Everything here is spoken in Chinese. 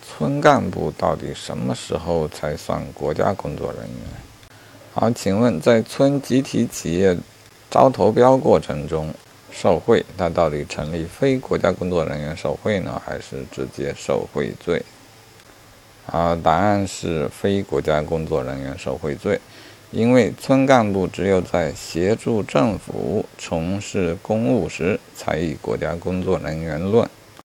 村干部到底什么时候才算国家工作人员？好，请问在村集体企业招投标过程中受贿，他到底成立非国家工作人员受贿呢，还是直接受贿罪？啊，答案是非国家工作人员受贿罪。因为村干部只有在协助政府从事公务时，才以国家工作人员论。